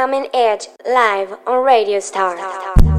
I'm an Edge live on Radio Star. Star.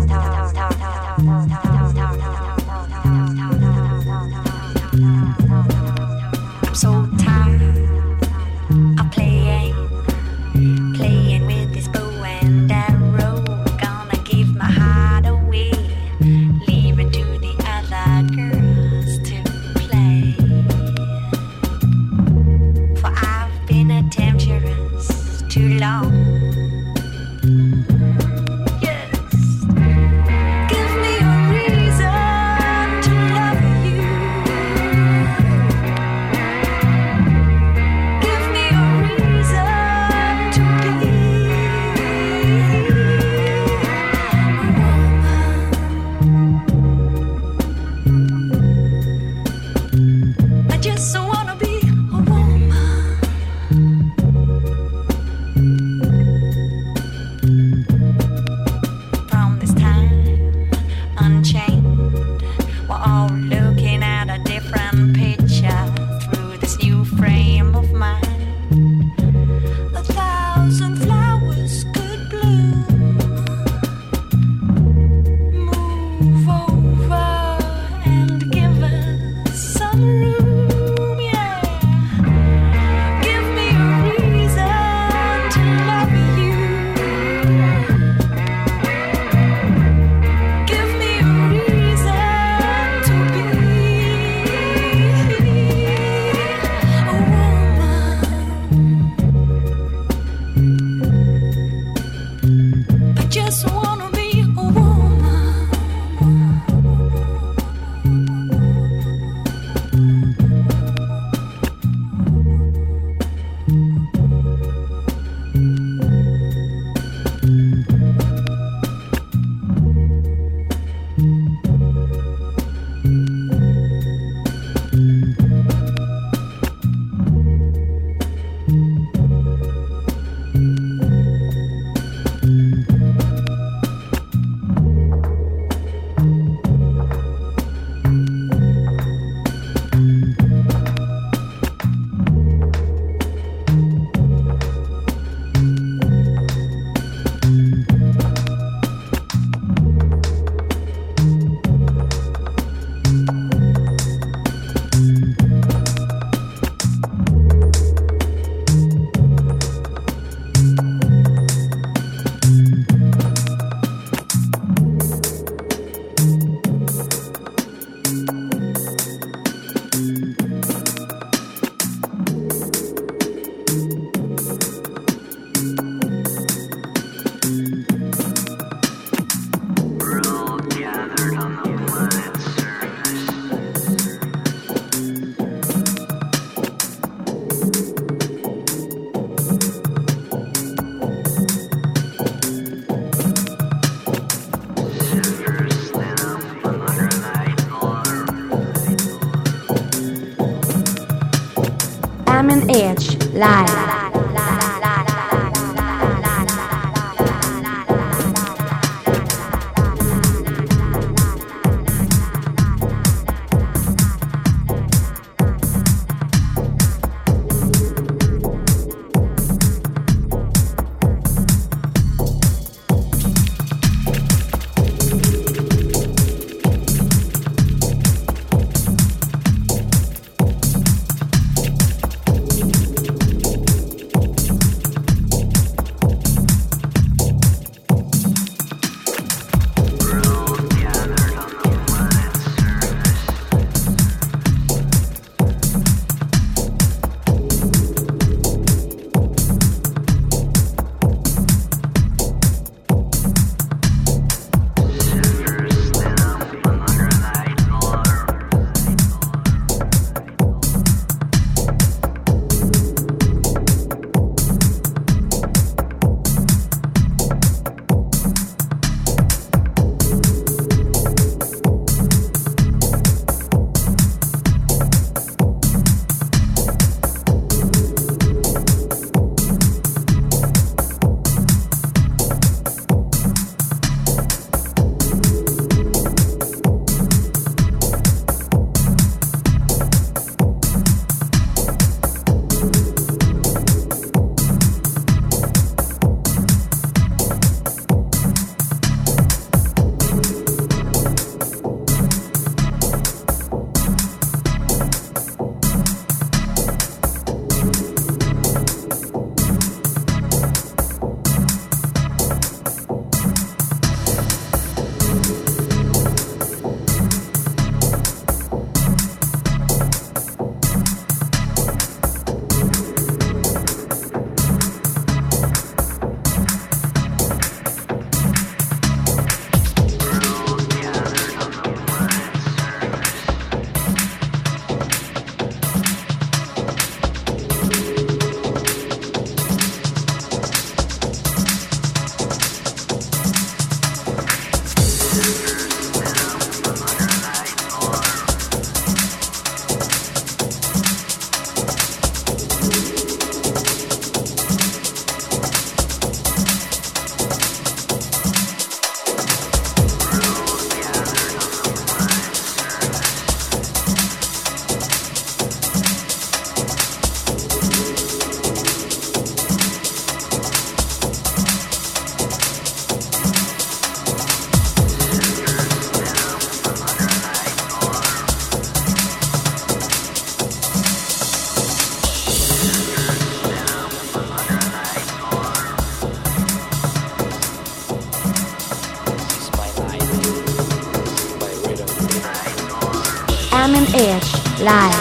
lại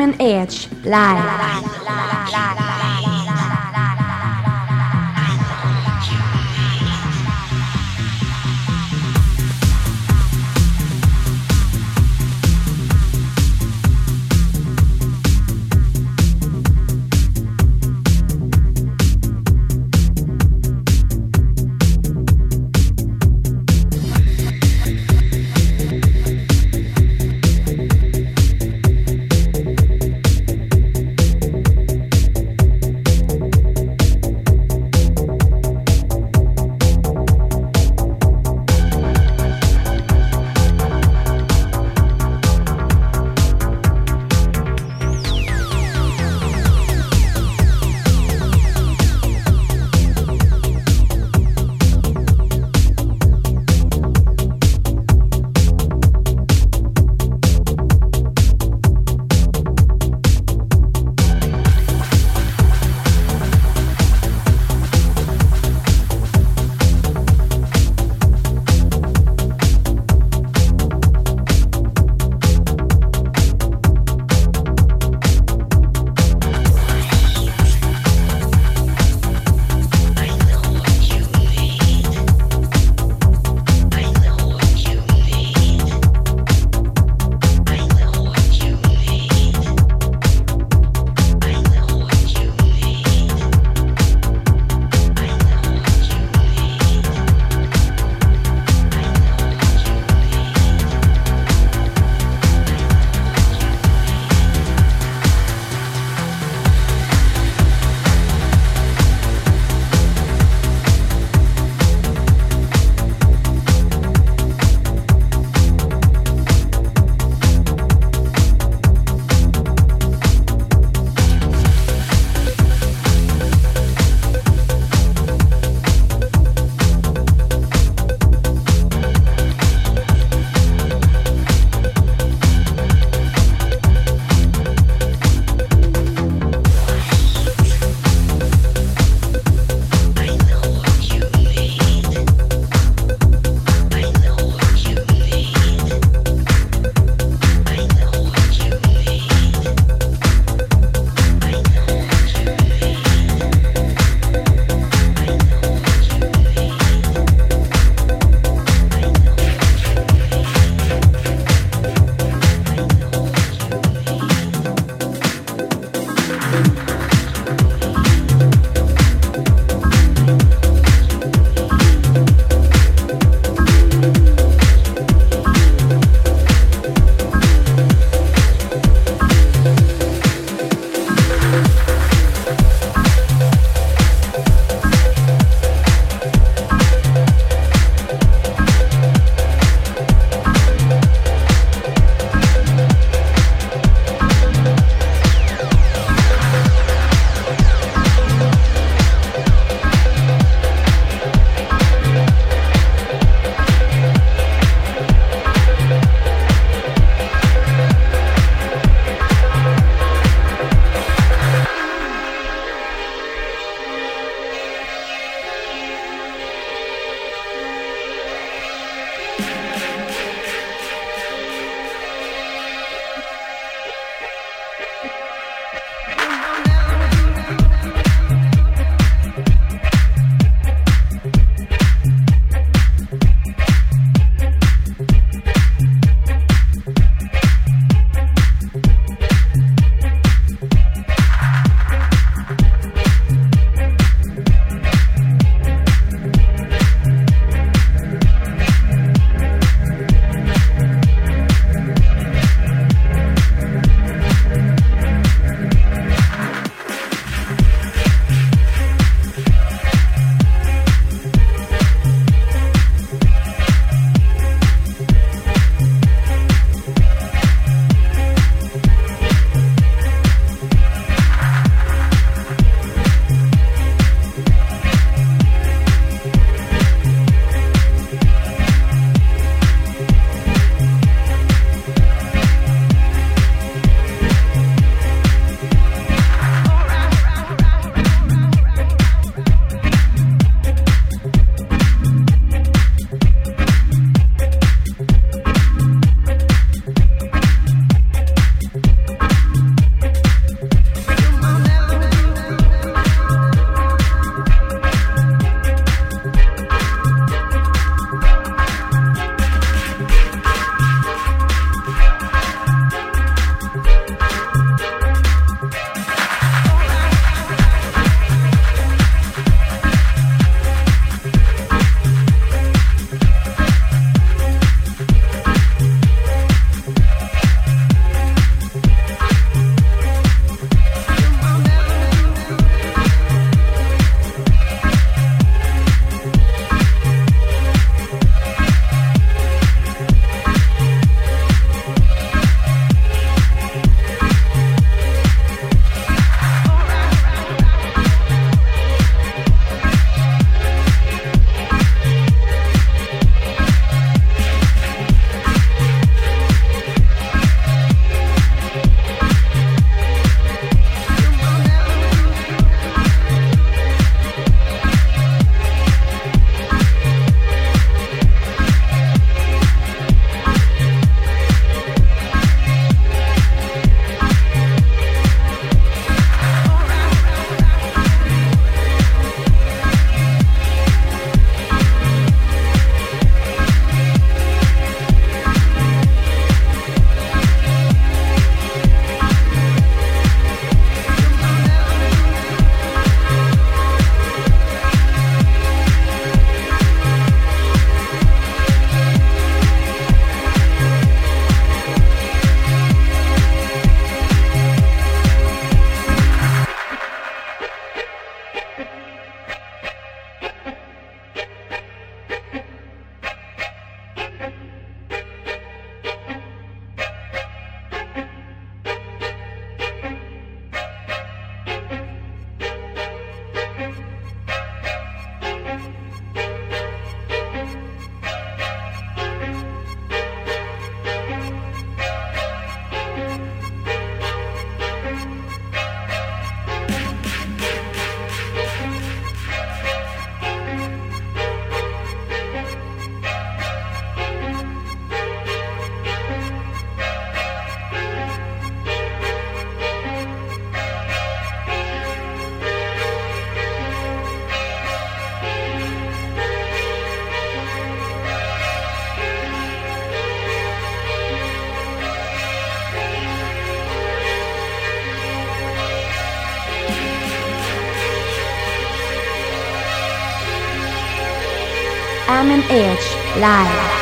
An Edge live. I'm an Edge Live.